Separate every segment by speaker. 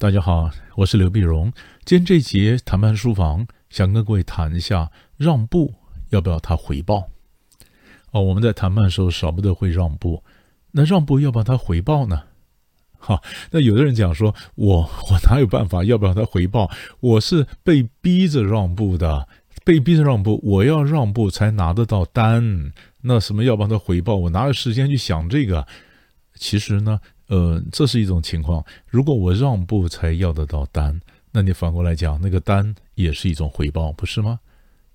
Speaker 1: 大家好，我是刘碧荣。今天这节谈判书房，想跟各位谈一下让步要不要他回报。哦，我们在谈判的时候少不得会让步，那让步要不要他回报呢？哈，那有的人讲说，我我哪有办法？要不要他回报？我是被逼着让步的，被逼着让步，我要让步才拿得到单。那什么要帮他回报？我哪有时间去想这个？其实呢。呃，这是一种情况。如果我让步才要得到单，那你反过来讲，那个单也是一种回报，不是吗？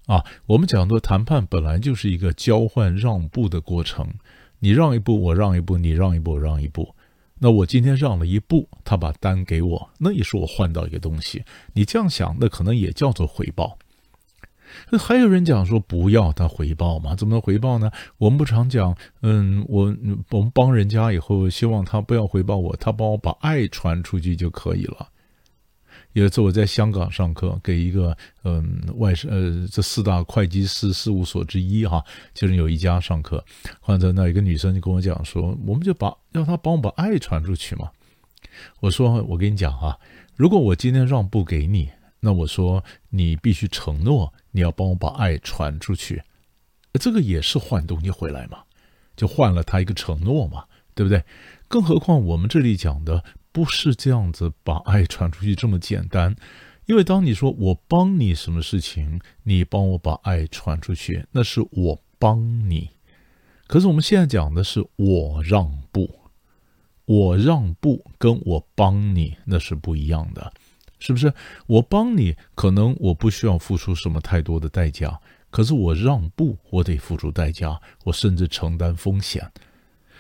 Speaker 1: 啊，我们讲的谈判本来就是一个交换让步的过程。你让一步，我让一步；你让一步，我让一步。那我今天让了一步，他把单给我，那也是我换到一个东西。你这样想，那可能也叫做回报。那还有人讲说不要他回报嘛？怎么能回报呢？我们不常讲，嗯，我我们帮人家以后，希望他不要回报我，他帮我把爱传出去就可以了。有一次我在香港上课，给一个嗯外呃这四大会计师事务所之一哈，其中有一家上课，或者那一个女生就跟我讲说，我们就把让他帮我把爱传出去嘛。我说我跟你讲啊，如果我今天让步给你。那我说，你必须承诺，你要帮我把爱传出去，这个也是换东西回来嘛，就换了他一个承诺嘛，对不对？更何况我们这里讲的不是这样子把爱传出去这么简单，因为当你说我帮你什么事情，你帮我把爱传出去，那是我帮你，可是我们现在讲的是我让步，我让步跟我帮你那是不一样的。是不是我帮你？可能我不需要付出什么太多的代价，可是我让步，我得付出代价，我甚至承担风险。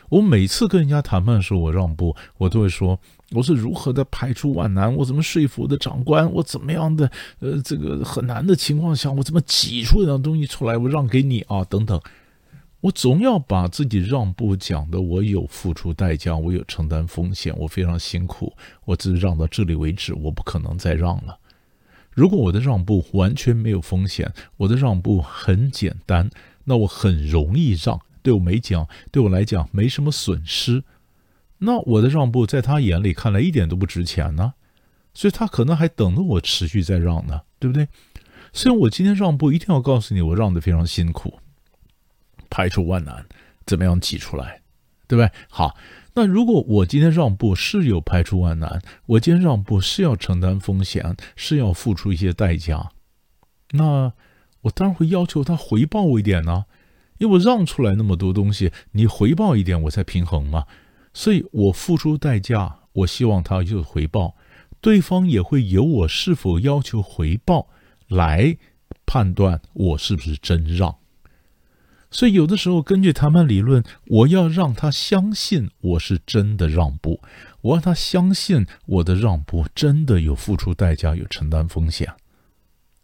Speaker 1: 我每次跟人家谈判的时候，我让步，我都会说我是如何的排除万难，我怎么说服我的长官，我怎么样的呃这个很难的情况下，我怎么挤出一样东西出来，我让给你啊等等。我总要把自己让步讲的，我有付出代价，我有承担风险，我非常辛苦，我只让到这里为止，我不可能再让了。如果我的让步完全没有风险，我的让步很简单，那我很容易让，对我没讲，对我来讲没什么损失，那我的让步在他眼里看来一点都不值钱呢，所以他可能还等着我持续再让呢，对不对？所以我今天让步一定要告诉你，我让的非常辛苦。排除万难，怎么样挤出来，对不对？好，那如果我今天让步是有排除万难，我今天让步是要承担风险，是要付出一些代价，那我当然会要求他回报我一点呢，因为我让出来那么多东西，你回报一点我才平衡嘛。所以我付出代价，我希望他有回报，对方也会由我是否要求回报来判断我是不是真让。所以，有的时候根据谈判理论，我要让他相信我是真的让步，我让他相信我的让步真的有付出代价、有承担风险，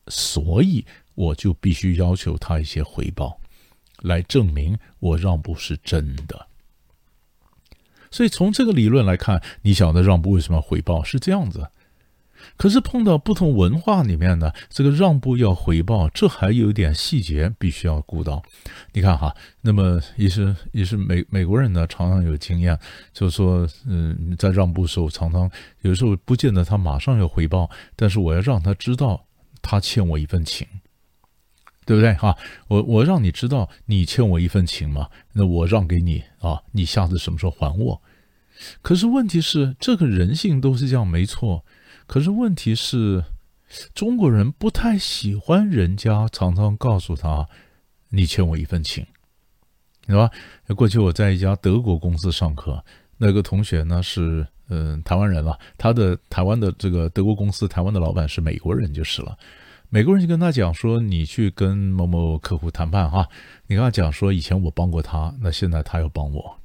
Speaker 1: 所以我就必须要求他一些回报，来证明我让步是真的。所以，从这个理论来看，你晓得让步为什么要回报？是这样子。可是碰到不同文化里面呢，这个让步要回报，这还有一点细节必须要顾到。你看哈，那么也是也是美美国人呢，常常有经验，就是说，嗯，在让步时候，常常有时候不见得他马上要回报，但是我要让他知道他欠我一份情，对不对哈？我我让你知道你欠我一份情嘛，那我让给你啊，你下次什么时候还我？可是问题是，这个人性都是这样，没错。可是问题是，中国人不太喜欢人家常常告诉他：“你欠我一份情，对吧？”过去我在一家德国公司上课，那个同学呢是嗯台湾人了，他的台湾的这个德国公司台湾的老板是美国人就是了。美国人就跟他讲说：“你去跟某某客户谈判哈，你跟他讲说以前我帮过他，那现在他要帮我。”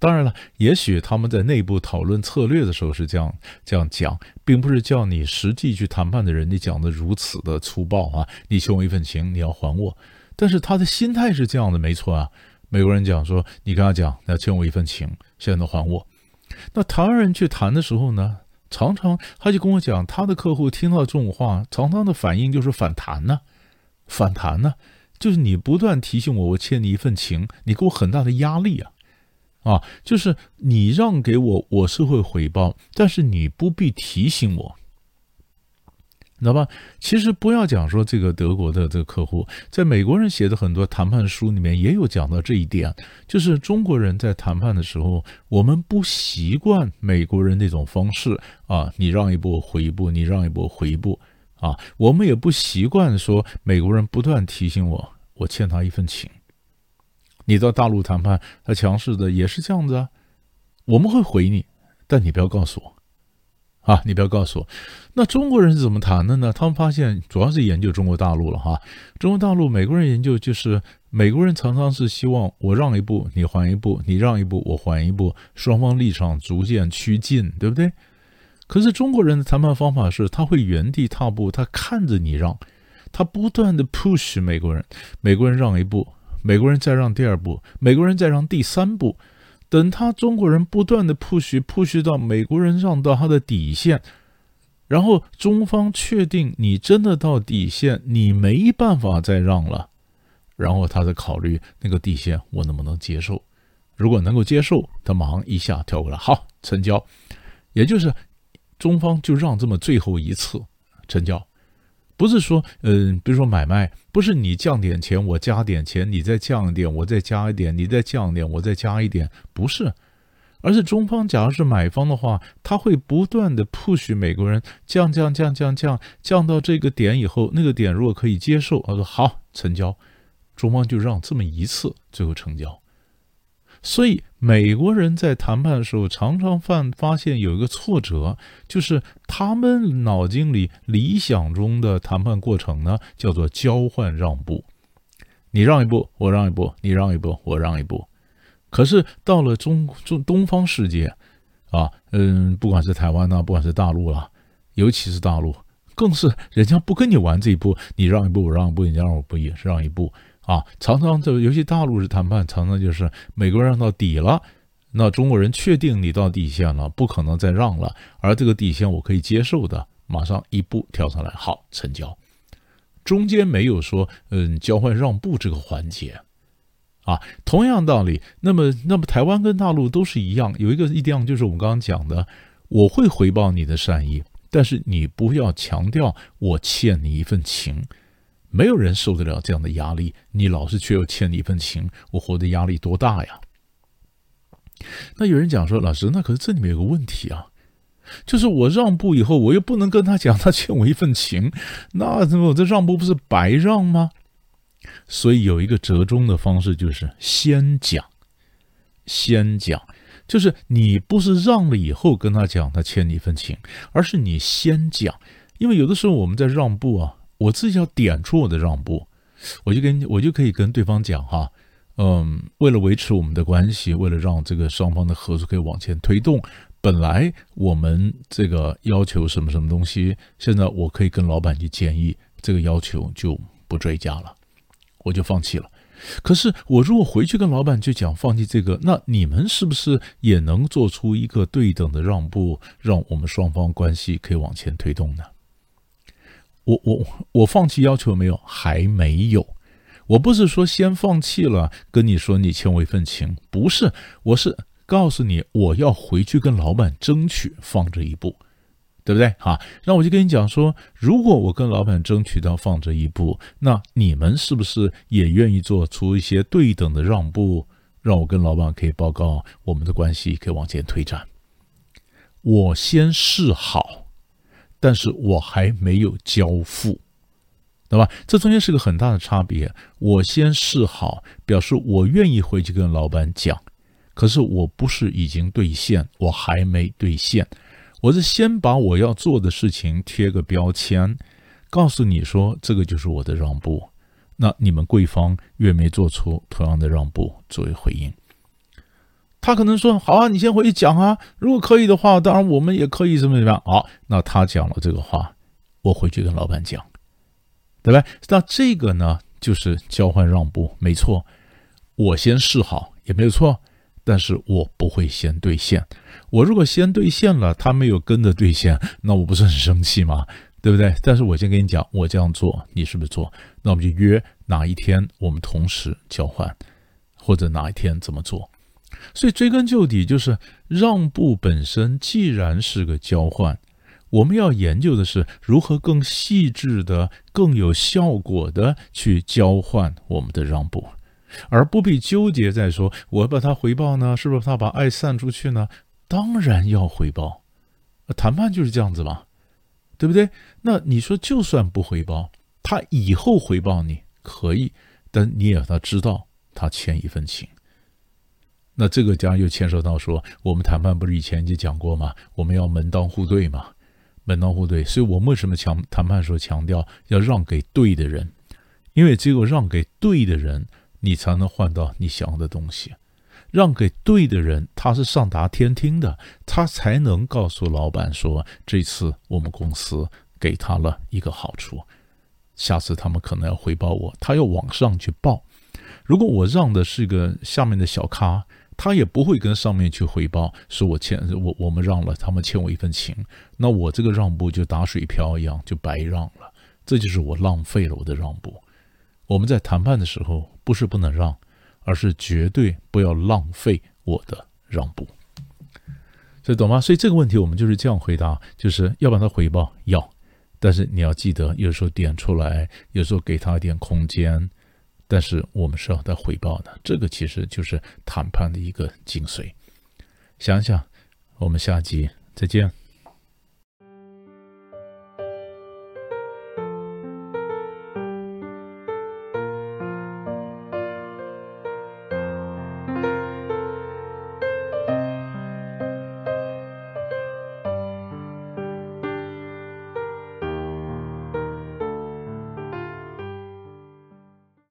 Speaker 1: 当然了，也许他们在内部讨论策略的时候是这样这样讲，并不是叫你实际去谈判的人，你讲的如此的粗暴啊！你欠我一份情，你要还我。但是他的心态是这样的，没错啊。美国人讲说，你跟他讲，要欠我一份情，现在能还我。那台湾人去谈的时候呢，常常他就跟我讲，他的客户听到这种话，常常的反应就是反弹呢，反弹呢，就是你不断提醒我，我欠你一份情，你给我很大的压力啊。啊，就是你让给我，我是会回报，但是你不必提醒我。知道吧？其实不要讲说这个德国的这个客户，在美国人写的很多谈判书里面也有讲到这一点，就是中国人在谈判的时候，我们不习惯美国人那种方式啊，你让一步我回一步，你让一步我回一步啊，我们也不习惯说美国人不断提醒我，我欠他一份情。你到大陆谈判，他强势的也是这样子啊，我们会回你，但你不要告诉我。啊，你不要告诉我，那中国人是怎么谈的呢？他们发现主要是研究中国大陆了哈。中国大陆美国人研究就是美国人常常是希望我让一步你还一步，你让一步我还一步，双方立场逐渐趋近，对不对？可是中国人的谈判方法是他会原地踏步，他看着你让，他不断的 push 美国人，美国人让一步，美国人再让第二步，美国人再让第三步。等他中国人不断的 push push 到美国人让到他的底线，然后中方确定你真的到底线，你没办法再让了，然后他再考虑那个底线我能不能接受，如果能够接受，他马上一下跳过来，好成交，也就是中方就让这么最后一次成交。不是说，嗯，比如说买卖，不是你降点钱，我加点钱，你再降一点，我再加一点，你再降点，我再加一点，不是，而是中方假如是买方的话，他会不断的 push 美国人降降降降降降到这个点以后，那个点如果可以接受，他说好成交，中方就让这么一次，最后成交。所以美国人在谈判的时候，常常犯发现有一个挫折，就是他们脑筋里理想中的谈判过程呢，叫做交换让步，你让一步，我让一步，你让一步，我让一步。可是到了中中东方世界，啊，嗯，不管是台湾呐，不管是大陆啦，尤其是大陆，更是人家不跟你玩这一步，你让一步，我让一步，你让我不也是让一步。啊，常常这尤其大陆是谈判，常常就是美国人让到底了，那中国人确定你到底线了，不可能再让了，而这个底线我可以接受的，马上一步跳上来，好成交，中间没有说嗯交换让步这个环节，啊，同样道理，那么那么台湾跟大陆都是一样，有一个一样就是我们刚刚讲的，我会回报你的善意，但是你不要强调我欠你一份情。没有人受得了这样的压力，你老是却又欠你一份情，我活的压力多大呀？那有人讲说，老师，那可是这里面有个问题啊，就是我让步以后，我又不能跟他讲他欠我一份情，那怎么我这让步不是白让吗？所以有一个折中的方式，就是先讲，先讲，就是你不是让了以后跟他讲他欠你一份情，而是你先讲，因为有的时候我们在让步啊。我自己要点出我的让步，我就跟我就可以跟对方讲哈，嗯，为了维持我们的关系，为了让这个双方的合作可以往前推动，本来我们这个要求什么什么东西，现在我可以跟老板去建议，这个要求就不追加了，我就放弃了。可是我如果回去跟老板去讲放弃这个，那你们是不是也能做出一个对等的让步，让我们双方关系可以往前推动呢？我我我放弃要求没有？还没有。我不是说先放弃了，跟你说你欠我一份情，不是。我是告诉你，我要回去跟老板争取放这一步，对不对？哈，那我就跟你讲说，如果我跟老板争取到放这一步，那你们是不是也愿意做出一些对等的让步，让我跟老板可以报告我们的关系可以往前推展？我先示好。但是我还没有交付，对吧？这中间是个很大的差别。我先示好，表示我愿意回去跟老板讲，可是我不是已经兑现，我还没兑现。我是先把我要做的事情贴个标签，告诉你说这个就是我的让步。那你们贵方愿没做出同样的让步作为回应？他可能说：“好啊，你先回去讲啊。如果可以的话，当然我们也可以怎么怎么样。”好，那他讲了这个话，我回去跟老板讲，对吧？那这个呢，就是交换让步，没错。我先示好也没有错，但是我不会先兑现。我如果先兑现了，他没有跟着兑现，那我不是很生气吗？对不对？但是我先跟你讲，我这样做，你是不是做？那我们就约哪一天，我们同时交换，或者哪一天怎么做？所以追根究底，就是让步本身既然是个交换，我们要研究的是如何更细致的、更有效果的去交换我们的让步，而不必纠结在说我要把它回报呢，是不是他把爱散出去呢？当然要回报，谈判就是这样子嘛，对不对？那你说就算不回报，他以后回报你可以，但你也要他知道他欠一份情。那这个将又牵涉到说，我们谈判不是以前就讲过吗？我们要门当户对嘛，门当户对。所以我为什么强谈判时候强调要让给对的人？因为只有让给对的人，你才能换到你想要的东西。让给对的人，他是上达天听的，他才能告诉老板说，这次我们公司给他了一个好处，下次他们可能要回报我，他要往上去报。如果我让的是个下面的小咖。他也不会跟上面去汇报，说我欠我我们让了，他们欠我一份情，那我这个让步就打水漂一样，就白让了，这就是我浪费了我的让步。我们在谈判的时候，不是不能让，而是绝对不要浪费我的让步。所以懂吗？所以这个问题我们就是这样回答：就是要把它回报要，但是你要记得，有时候点出来，有时候给他一点空间。但是我们是要得回报的，这个其实就是谈判的一个精髓。想想，我们下集再见。